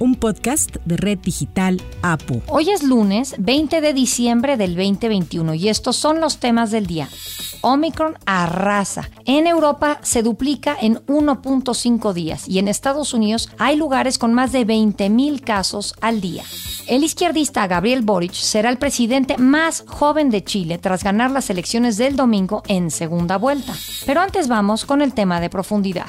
un podcast de Red Digital APU. Hoy es lunes 20 de diciembre del 2021 y estos son los temas del día. Omicron arrasa. En Europa se duplica en 1.5 días y en Estados Unidos hay lugares con más de 20.000 casos al día. El izquierdista Gabriel Boric será el presidente más joven de Chile tras ganar las elecciones del domingo en segunda vuelta. Pero antes vamos con el tema de profundidad.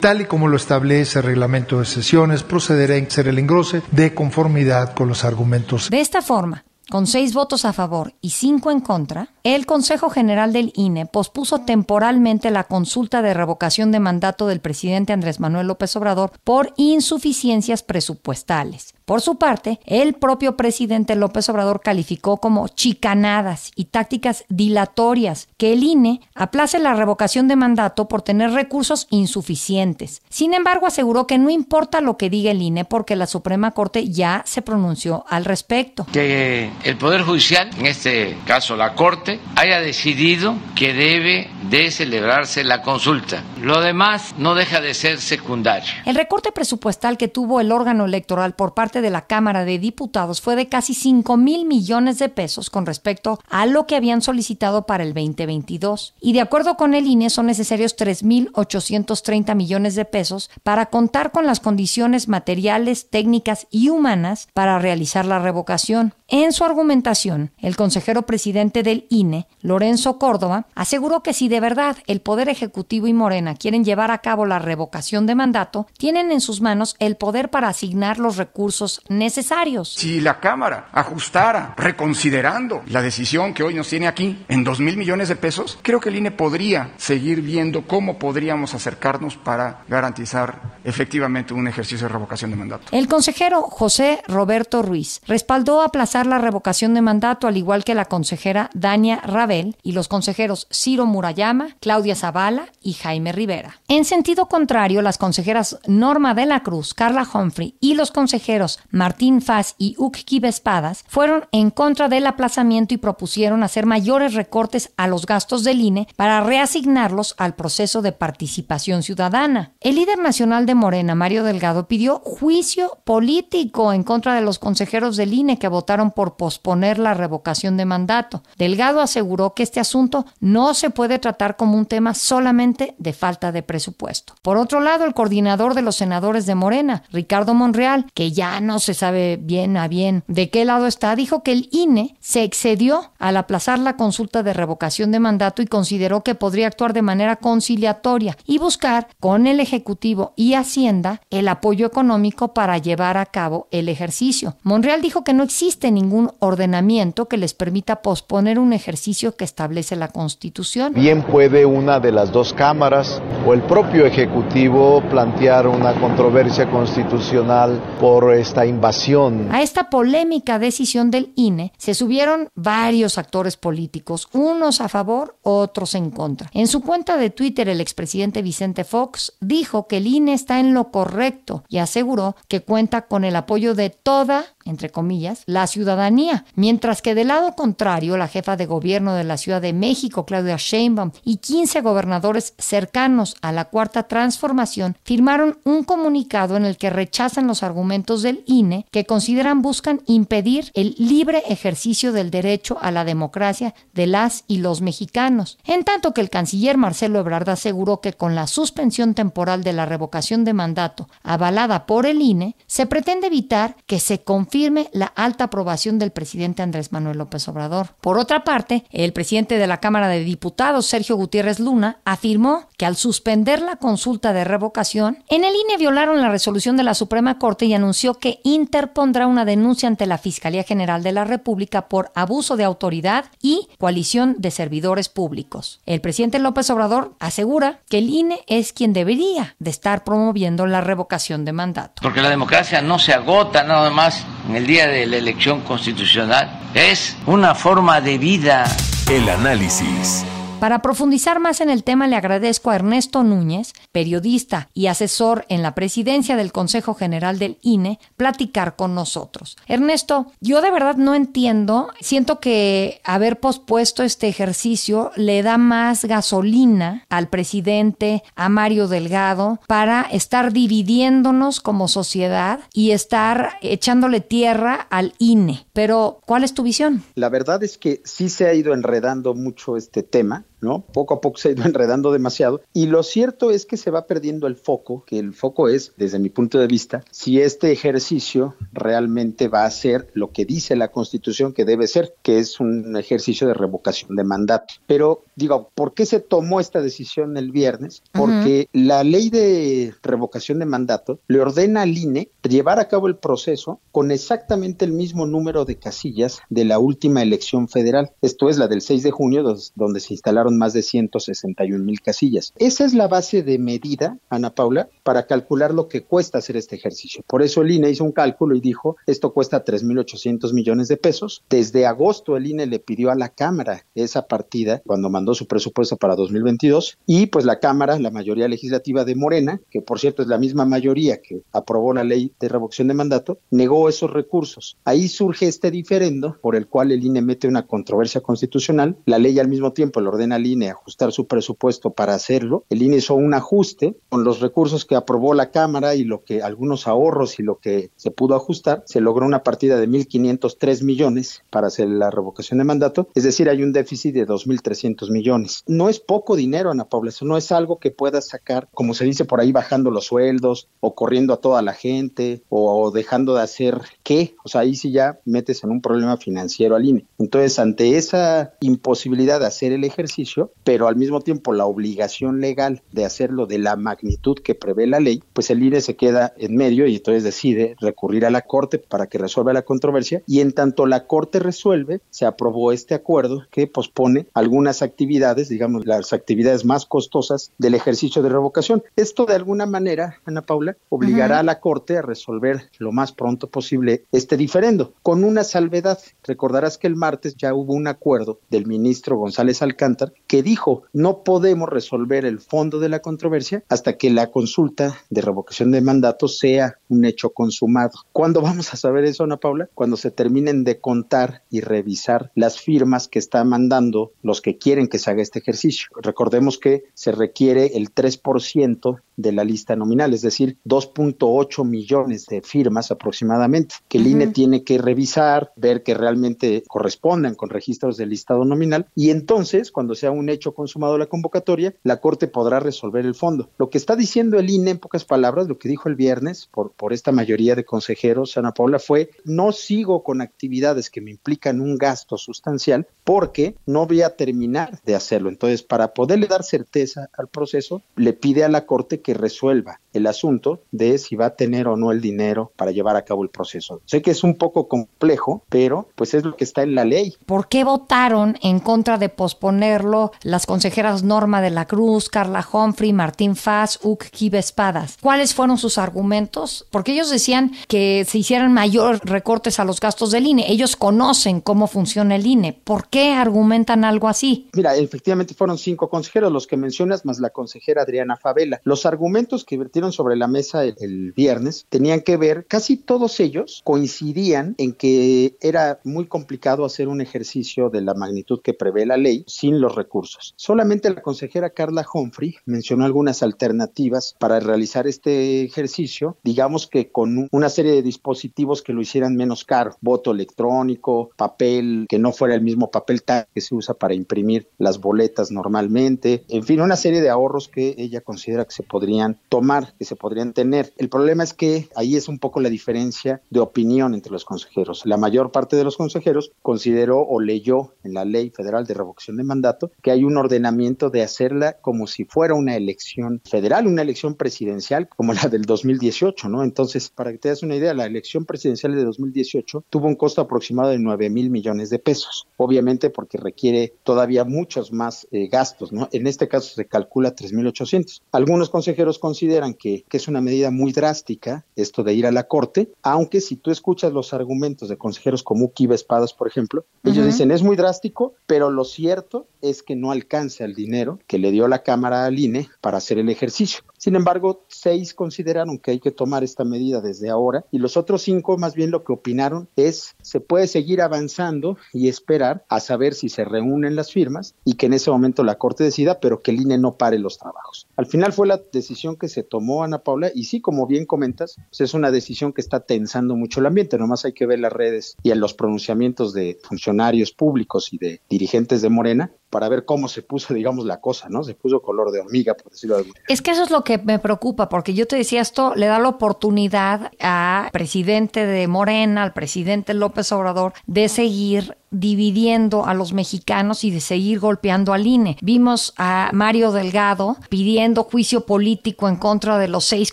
Tal y como lo establece el reglamento de sesiones, procederá a hacer el engrose de conformidad con los argumentos. De esta forma, con seis votos a favor y cinco en contra, el Consejo General del INE pospuso temporalmente la consulta de revocación de mandato del presidente Andrés Manuel López Obrador por insuficiencias presupuestales. Por su parte, el propio presidente López Obrador calificó como chicanadas y tácticas dilatorias que el INE aplace la revocación de mandato por tener recursos insuficientes. Sin embargo, aseguró que no importa lo que diga el INE porque la Suprema Corte ya se pronunció al respecto. Que el Poder Judicial, en este caso la Corte, haya decidido que debe de celebrarse la consulta. Lo demás no deja de ser secundario. El recorte presupuestal que tuvo el órgano electoral por parte de la Cámara de Diputados fue de casi 5 mil millones de pesos con respecto a lo que habían solicitado para el 2022. Y de acuerdo con el INE son necesarios 3.830 millones de pesos para contar con las condiciones materiales, técnicas y humanas para realizar la revocación. En su argumentación, el consejero presidente del INE, Lorenzo Córdoba, aseguró que si de verdad el Poder Ejecutivo y Morena quieren llevar a cabo la revocación de mandato, tienen en sus manos el poder para asignar los recursos necesarios. Si la Cámara ajustara, reconsiderando la decisión que hoy nos tiene aquí en dos mil millones de pesos, creo que el INE podría seguir viendo cómo podríamos acercarnos para garantizar efectivamente un ejercicio de revocación de mandato. El consejero José Roberto Ruiz respaldó aplazar la revocación de mandato, al igual que la consejera Dania Rabel y los consejeros Ciro Murayama, Claudia Zavala y Jaime Rivera. En sentido contrario, las consejeras Norma de la Cruz, Carla Humphrey y los consejeros Martín Faz y Ukki Espadas fueron en contra del aplazamiento y propusieron hacer mayores recortes a los gastos del INE para reasignarlos al proceso de participación ciudadana. El líder nacional de Morena, Mario Delgado, pidió juicio político en contra de los consejeros del INE que votaron por posponer la revocación de mandato. Delgado aseguró que este asunto no se puede tratar como un tema solamente de falta de presupuesto. Por otro lado, el coordinador de los senadores de Morena, Ricardo Monreal, que ya no se sabe bien a bien de qué lado está, dijo que el INE se excedió al aplazar la consulta de revocación de mandato y consideró que podría actuar de manera conciliatoria y buscar con el Ejecutivo y Hacienda el apoyo económico para llevar a cabo el ejercicio. Monreal dijo que no existe ningún ordenamiento que les permita posponer un ejercicio que establece la Constitución. Bien puede una de las dos cámaras o el propio Ejecutivo plantear una controversia constitucional por esta invasión. A esta polémica decisión del INE se subieron varios actores políticos, unos a favor, otros en contra. En su cuenta de Twitter, el expresidente Vicente Fox dijo que el INE está en lo correcto y aseguró que cuenta con el apoyo de toda entre comillas, la ciudadanía, mientras que del lado contrario, la jefa de gobierno de la Ciudad de México, Claudia Sheinbaum, y 15 gobernadores cercanos a la Cuarta Transformación firmaron un comunicado en el que rechazan los argumentos del INE que consideran buscan impedir el libre ejercicio del derecho a la democracia de las y los mexicanos. En tanto que el canciller Marcelo Ebrard aseguró que con la suspensión temporal de la revocación de mandato avalada por el INE, se pretende evitar que se confirme firme la alta aprobación del presidente Andrés Manuel López Obrador. Por otra parte, el presidente de la Cámara de Diputados, Sergio Gutiérrez Luna, afirmó que al suspender la consulta de revocación, en el INE violaron la resolución de la Suprema Corte y anunció que interpondrá una denuncia ante la Fiscalía General de la República por abuso de autoridad y coalición de servidores públicos. El presidente López Obrador asegura que el INE es quien debería de estar promoviendo la revocación de mandato. Porque la democracia no se agota nada más en el día de la elección constitucional. Es una forma de vida. El análisis. Para profundizar más en el tema, le agradezco a Ernesto Núñez, periodista y asesor en la presidencia del Consejo General del INE, platicar con nosotros. Ernesto, yo de verdad no entiendo, siento que haber pospuesto este ejercicio le da más gasolina al presidente, a Mario Delgado, para estar dividiéndonos como sociedad y estar echándole tierra al INE. Pero, ¿cuál es tu visión? La verdad es que sí se ha ido enredando mucho este tema. ¿No? Poco a poco se ha ido enredando demasiado y lo cierto es que se va perdiendo el foco, que el foco es, desde mi punto de vista, si este ejercicio realmente va a ser lo que dice la Constitución que debe ser, que es un ejercicio de revocación de mandato. Pero digo, ¿por qué se tomó esta decisión el viernes? Porque la ley de revocación de mandato le ordena al INE llevar a cabo el proceso con exactamente el mismo número de casillas de la última elección federal. Esto es la del 6 de junio, donde se instalaron más de 161 mil casillas. Esa es la base de medida, Ana Paula, para calcular lo que cuesta hacer este ejercicio. Por eso el INE hizo un cálculo y dijo, esto cuesta 3.800 millones de pesos. Desde agosto el INE le pidió a la Cámara esa partida cuando mandó su presupuesto para 2022 y pues la Cámara, la mayoría legislativa de Morena, que por cierto es la misma mayoría que aprobó la ley de revocación de mandato, negó esos recursos. Ahí surge este diferendo por el cual el INE mete una controversia constitucional. La ley al mismo tiempo le ordena INE ajustar su presupuesto para hacerlo. El INE hizo un ajuste con los recursos que aprobó la Cámara y lo que algunos ahorros y lo que se pudo ajustar, se logró una partida de 1.503 millones para hacer la revocación de mandato, es decir, hay un déficit de 2.300 millones. No es poco dinero, Ana Paula, eso no es algo que pueda sacar, como se dice por ahí, bajando los sueldos o corriendo a toda la gente o dejando de hacer qué, o sea, ahí sí ya metes en un problema financiero al INE. Entonces, ante esa imposibilidad de hacer el ejercicio, pero al mismo tiempo la obligación legal de hacerlo de la magnitud que prevé la ley, pues el INE se queda en medio y entonces decide recurrir a la Corte para que resuelva la controversia y en tanto la Corte resuelve, se aprobó este acuerdo que pospone algunas actividades, digamos las actividades más costosas del ejercicio de revocación. Esto de alguna manera, Ana Paula, obligará a la Corte a resolver lo más pronto posible este diferendo, con una salvedad. Recordarás que el martes ya hubo un acuerdo del ministro González Alcántara que dijo no podemos resolver el fondo de la controversia hasta que la consulta de revocación de mandato sea un hecho consumado. ¿Cuándo vamos a saber eso, Ana Paula? Cuando se terminen de contar y revisar las firmas que están mandando los que quieren que se haga este ejercicio. Recordemos que se requiere el 3% de la lista nominal, es decir, 2.8 millones de firmas aproximadamente, que el INE tiene que revisar, ver que realmente correspondan con registros del listado nominal y entonces, cuando sea un hecho consumado la convocatoria, la Corte podrá resolver el fondo. Lo que está diciendo el INE, en pocas palabras, lo que dijo el viernes por, por esta mayoría de consejeros, Ana Paula, fue no sigo con actividades que me implican un gasto sustancial porque no voy a terminar de hacerlo. Entonces, para poderle dar certeza al proceso, le pide a la Corte que resuelva el asunto de si va a tener o no el dinero para llevar a cabo el proceso. Sé que es un poco complejo, pero pues es lo que está en la ley. ¿Por qué votaron en contra de posponerlo las consejeras Norma de la Cruz, Carla Humphrey, Martín Faz, Uc Espadas? ¿Cuáles fueron sus argumentos? Porque ellos decían que se hicieran mayor recortes a los gastos del INE. Ellos conocen cómo funciona el INE. ¿Por qué argumentan algo así? Mira, efectivamente fueron cinco consejeros los que mencionas, más la consejera Adriana Favela. Los argumentos que vertieron sobre la mesa el, viernes tenían que ver, casi todos ellos coincidían en que era muy complicado hacer un ejercicio de la magnitud que prevé la ley sin los recursos. Solamente la consejera Carla Humphrey mencionó algunas alternativas para realizar este ejercicio, digamos que con una serie de dispositivos que lo hicieran menos caro, voto electrónico, papel que no fuera el mismo papel que se usa para imprimir las boletas normalmente, en fin, una serie de ahorros que ella considera que se podrían tomar, que se podrían tener. El problema es que ahí es un poco la diferencia de opinión entre los consejeros. La mayor parte de los consejeros consideró o leyó en la Ley Federal de Revocación de Mandato que hay un ordenamiento de hacerla como si fuera una elección federal, una elección presidencial como la del 2018, ¿no? Entonces, para que te das una idea, la elección presidencial de 2018 tuvo un costo aproximado de 9 mil millones de pesos. Obviamente porque requiere todavía muchos más eh, gastos, ¿no? En este caso se calcula 3.800. Algunos consejeros consideran que, que, es una medida muy drástica esto de ir a la corte, aunque si tú escuchas los argumentos de consejeros como Ukiba Espadas, por ejemplo, ellos dicen es muy drástico, pero lo cierto es que no alcanza el dinero que le dio la Cámara al INE para hacer el ejercicio. Sin embargo, seis consideraron que hay que tomar esta medida desde ahora y los otros cinco más bien lo que opinaron es se puede seguir avanzando y esperar a saber si se reúnen las firmas y que en ese momento la Corte decida, pero que el INE no pare los trabajos. Al final fue la decisión que se tomó Ana Paula y sí, como bien comentas, pues es una decisión que está tensando mucho el ambiente, nomás hay que ver las redes y en los pronunciamientos de funcionarios públicos y de dirigentes de Morena para ver cómo se puso, digamos, la cosa, ¿no? Se puso color de hormiga, por decirlo de alguna Es que eso es lo que me preocupa, porque yo te decía, esto le da la oportunidad al presidente de Morena, al presidente López Obrador, de seguir dividiendo a los mexicanos y de seguir golpeando al INE. Vimos a Mario Delgado pidiendo juicio político en contra de los seis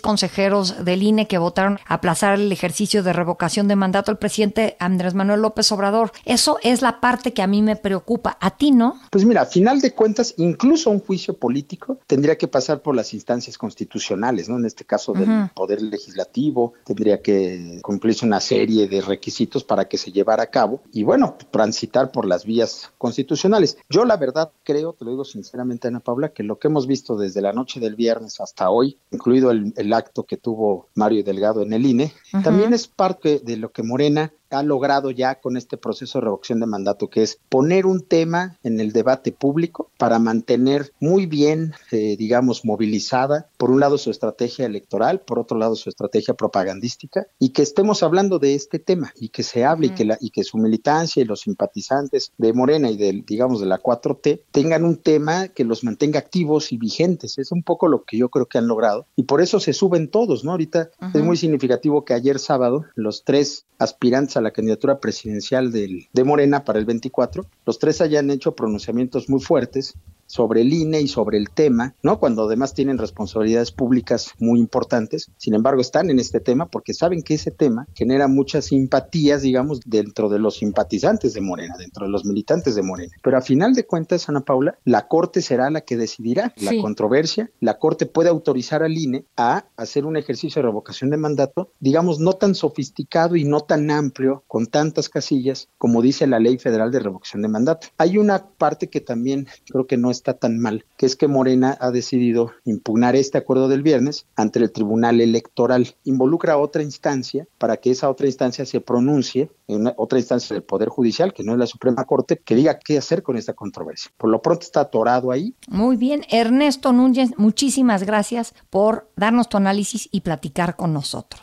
consejeros del INE que votaron aplazar el ejercicio de revocación de mandato al presidente Andrés Manuel López Obrador. Eso es la parte que a mí me preocupa. ¿A ti no? Pues mira, a final de cuentas, incluso un juicio político tendría que pasar por las instancias constitucionales, ¿no? En este caso del Poder Legislativo, tendría que cumplirse una serie de requisitos para que se llevara a cabo. Y bueno, transitar por las vías constitucionales. Yo la verdad creo, te lo digo sinceramente Ana Paula, que lo que hemos visto desde la noche del viernes hasta hoy, incluido el, el acto que tuvo Mario Delgado en el INE, también es parte de lo que Morena ha logrado ya con este proceso de revocación de mandato, que es poner un tema en el debate público para mantener muy bien, eh, digamos, movilizada, por un lado su estrategia electoral, por otro lado su estrategia propagandística, y que estemos hablando de este tema y que se hable y, que la, y que su militancia y los simpatizantes de Morena y del, digamos, de la 4T tengan un tema que los mantenga activos y vigentes. Es un poco lo que yo creo que han logrado y por eso se suben todos, ¿no? Ahorita es muy significativo que ayer sábado los tres aspirantes a la candidatura presidencial del, de Morena para el 24, los tres hayan hecho pronunciamientos muy fuertes sobre el INE y sobre el tema, ¿no? Cuando además tienen responsabilidades públicas muy importantes. Sin embargo, están en este tema porque saben que ese tema genera muchas simpatías, digamos, dentro de los simpatizantes de Morena, dentro de los militantes de Morena. Pero a final de cuentas, Ana Paula, la Corte será la que decidirá la controversia. La Corte puede autorizar al INE a hacer un ejercicio de revocación de mandato, digamos, no tan sofisticado y no tan amplio, con tantas casillas, como dice la Ley Federal de Revocación de Mandato. Hay una parte que también creo que no está tan mal, que es que Morena ha decidido impugnar este acuerdo del viernes ante el Tribunal Electoral. Involucra a otra instancia para que esa otra instancia se pronuncie, en otra instancia del Poder Judicial, que no es la Suprema Corte, que diga qué hacer con esta controversia. Por lo pronto está atorado ahí. Muy bien, Ernesto Núñez, muchísimas gracias por darnos tu análisis y platicar con nosotros.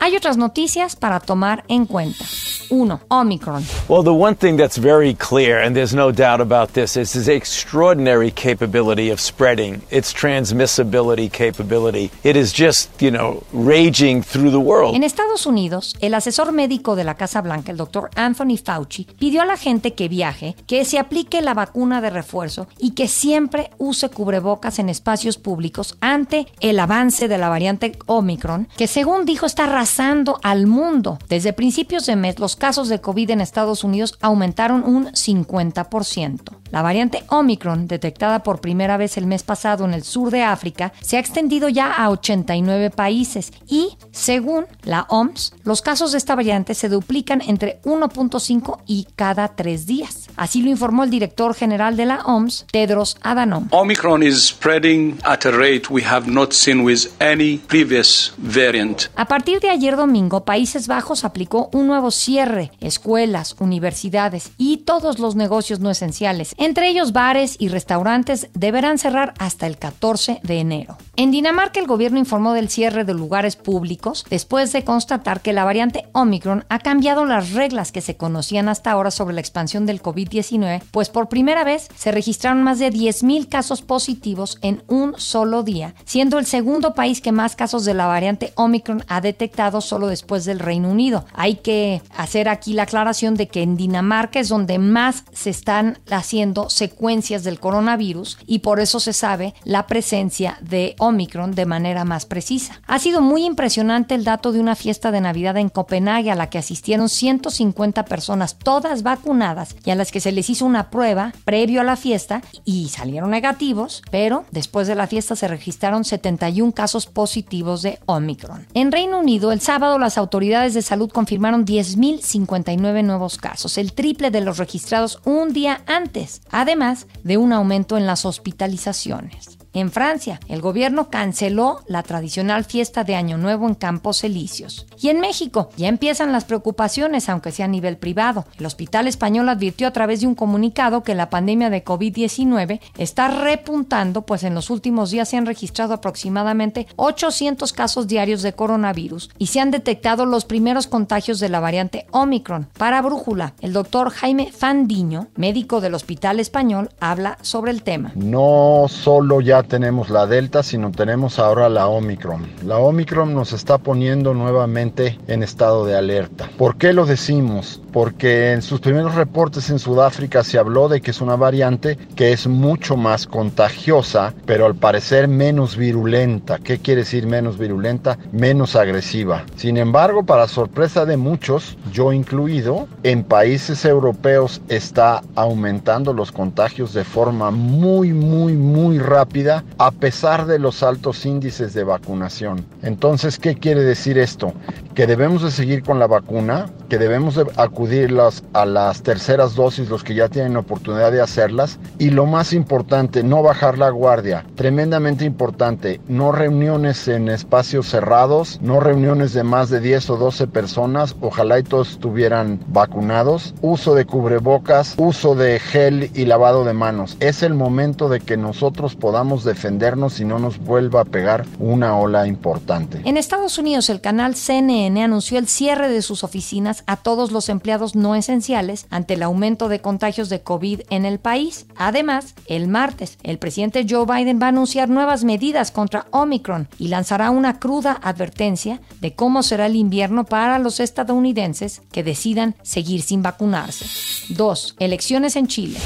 Hay otras noticias para tomar en cuenta. 1. Omicron. Well, the one thing that's very clear, and there's no doubt about this, is his extraordinary capability of spreading, its transmissibility capability. It is just, you know, raging through the world. En Estados Unidos, el asesor médico de la Casa Blanca, el doctor Anthony Fauci, pidió a la gente que viaje que se aplique la vacuna de refuerzo y que siempre use cubrebocas en espacios públicos ante el avance de la variante Omicron, que según dijo está arrasando al mundo. Desde principios de mes, los casos de COVID en Estados Unidos aumentaron un 50%. La variante Omicron, detectada por primera vez el mes pasado en el sur de África, se ha extendido ya a 89 países y, según la OMS, los casos de esta variante se duplican entre 1.5 y cada tres días. Así lo informó el director general de la OMS, Tedros Adhanom. Omicron is spreading at a rate we have not seen with any previous variant. A partir de ayer domingo, Países Bajos aplicó un nuevo cierre, escuelas, universidades y todos los negocios no esenciales, entre ellos bares y restaurantes, deberán cerrar hasta el 14 de enero. En Dinamarca, el gobierno informó del cierre de lugares públicos después de constatar que la variante Omicron ha cambiado las reglas que se conocían hasta ahora sobre la expansión del COVID-19, pues por primera vez se registraron más de 10.000 casos positivos en un solo día, siendo el segundo país que más casos de la variante Omicron ha detectado solo después del Reino Unido. Hay que hacer aquí la aclaración de que en Dinamarca es donde más se están haciendo secuencias del coronavirus y por eso se sabe la presencia de Omicron de manera más precisa. Ha sido muy impresionante el dato de una fiesta de Navidad en Copenhague a la que asistieron 150 personas, todas vacunadas, y a las que se les hizo una prueba previo a la fiesta y salieron negativos, pero después de la fiesta se registraron 71 casos positivos de Omicron. En Reino Unido, el sábado las autoridades de salud confirmaron 10.059 nuevos casos, el triple de los registrados un día antes, además de un aumento en las hospitalizaciones. En Francia, el gobierno canceló la tradicional fiesta de Año Nuevo en Campos Elíseos. Y en México ya empiezan las preocupaciones, aunque sea a nivel privado. El Hospital Español advirtió a través de un comunicado que la pandemia de COVID-19 está repuntando, pues en los últimos días se han registrado aproximadamente 800 casos diarios de coronavirus y se han detectado los primeros contagios de la variante Omicron. Para Brújula, el doctor Jaime Fandiño, médico del Hospital Español, habla sobre el tema. No solo ya tenemos la Delta, sino tenemos ahora la Omicron. La Omicron nos está poniendo nuevamente en estado de alerta. ¿Por qué lo decimos? Porque en sus primeros reportes en Sudáfrica se habló de que es una variante que es mucho más contagiosa, pero al parecer menos virulenta. ¿Qué quiere decir menos virulenta? Menos agresiva. Sin embargo, para sorpresa de muchos, yo incluido, en países europeos está aumentando los contagios de forma muy, muy, muy rápida a pesar de los altos índices de vacunación. Entonces, ¿qué quiere decir esto? Que debemos de seguir con la vacuna, que debemos de acudir a las terceras dosis los que ya tienen oportunidad de hacerlas y lo más importante, no bajar la guardia. Tremendamente importante, no reuniones en espacios cerrados, no reuniones de más de 10 o 12 personas, ojalá y todos estuvieran vacunados, uso de cubrebocas, uso de gel y lavado de manos. Es el momento de que nosotros podamos defendernos y no nos vuelva a pegar una ola importante. En Estados Unidos, el canal CNN anunció el cierre de sus oficinas a todos los empleados no esenciales ante el aumento de contagios de COVID en el país. Además, el martes, el presidente Joe Biden va a anunciar nuevas medidas contra Omicron y lanzará una cruda advertencia de cómo será el invierno para los estadounidenses que decidan seguir sin vacunarse. 2. Elecciones en Chile.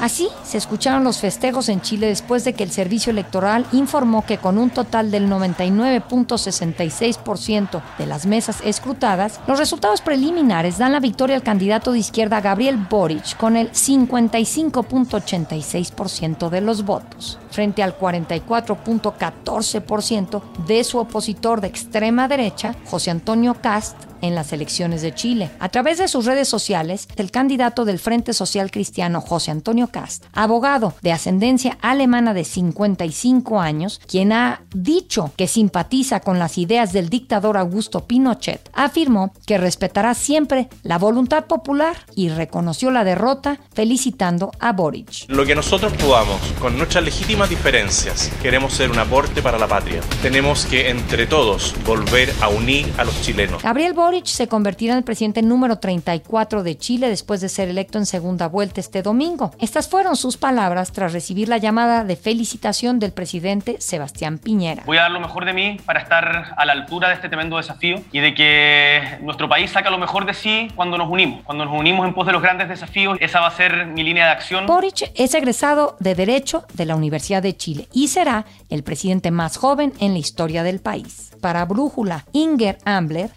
Así se escucharon los festejos en Chile después de que el servicio electoral informó que con un total del 99.66% de las mesas escrutadas, los resultados preliminares dan la victoria al candidato de izquierda Gabriel Boric con el 55.86% de los votos, frente al 44.14% de su opositor de extrema derecha, José Antonio Cast, en las elecciones de Chile. A través de sus redes sociales, el candidato del Frente Social Cristiano, José Antonio Cast, abogado de ascendencia alemana de 55 años, quien ha dicho que simpatiza con las ideas del dictador Augusto Pinochet, afirmó que respetará siempre la voluntad popular y reconoció la derrota felicitando a Boric. Lo que nosotros podamos, con nuestras legítimas diferencias, queremos ser un aporte para la patria. Tenemos que entre todos volver a unir a los chilenos. Gabriel Boric se convertirá en el presidente número 34 de Chile después de ser electo en segunda vuelta este domingo. Estas fueron sus palabras tras recibir la llamada de felicitación del presidente Sebastián Piñera. Voy a dar lo mejor de mí para estar a la altura de este tremendo desafío y de que nuestro país saca lo mejor de sí cuando nos unimos. Cuando nos unimos en pos de los grandes desafíos, esa va a ser mi línea de acción. Boric es egresado de Derecho de la Universidad de Chile y será el presidente más joven en la historia del país. Para Brújula, Inger Ambler,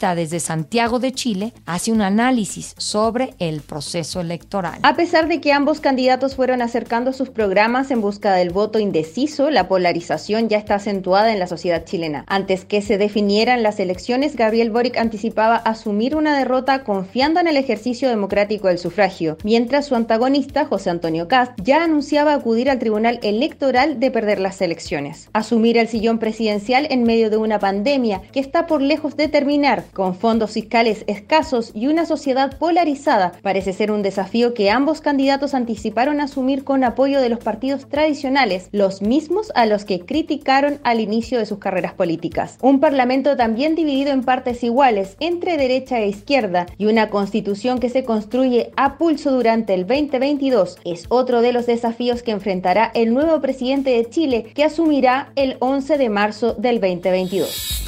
desde Santiago de Chile, hace un análisis sobre el proceso electoral. A pesar de que ambos candidatos fueron acercando sus programas en busca del voto indeciso, la polarización ya está acentuada en la sociedad chilena. Antes que se definieran las elecciones, Gabriel Boric anticipaba asumir una derrota confiando en el ejercicio democrático del sufragio, mientras su antagonista, José Antonio Cast, ya anunciaba acudir al Tribunal Electoral de perder las elecciones. Asumir el sillón presidencial en medio de una pandemia que está por lejos de terminar, con fondos fiscales escasos y una sociedad polarizada, parece ser un desafío que ambos candidatos anticiparon asumir con apoyo de los partidos tradicionales, los mismos a los que criticaron al inicio de sus carreras políticas. Un parlamento también dividido en partes iguales entre derecha e izquierda y una constitución que se construye a pulso durante el 2022 es otro de los desafíos que enfrentará el nuevo presidente de Chile que asumirá el 11 de marzo del 2022.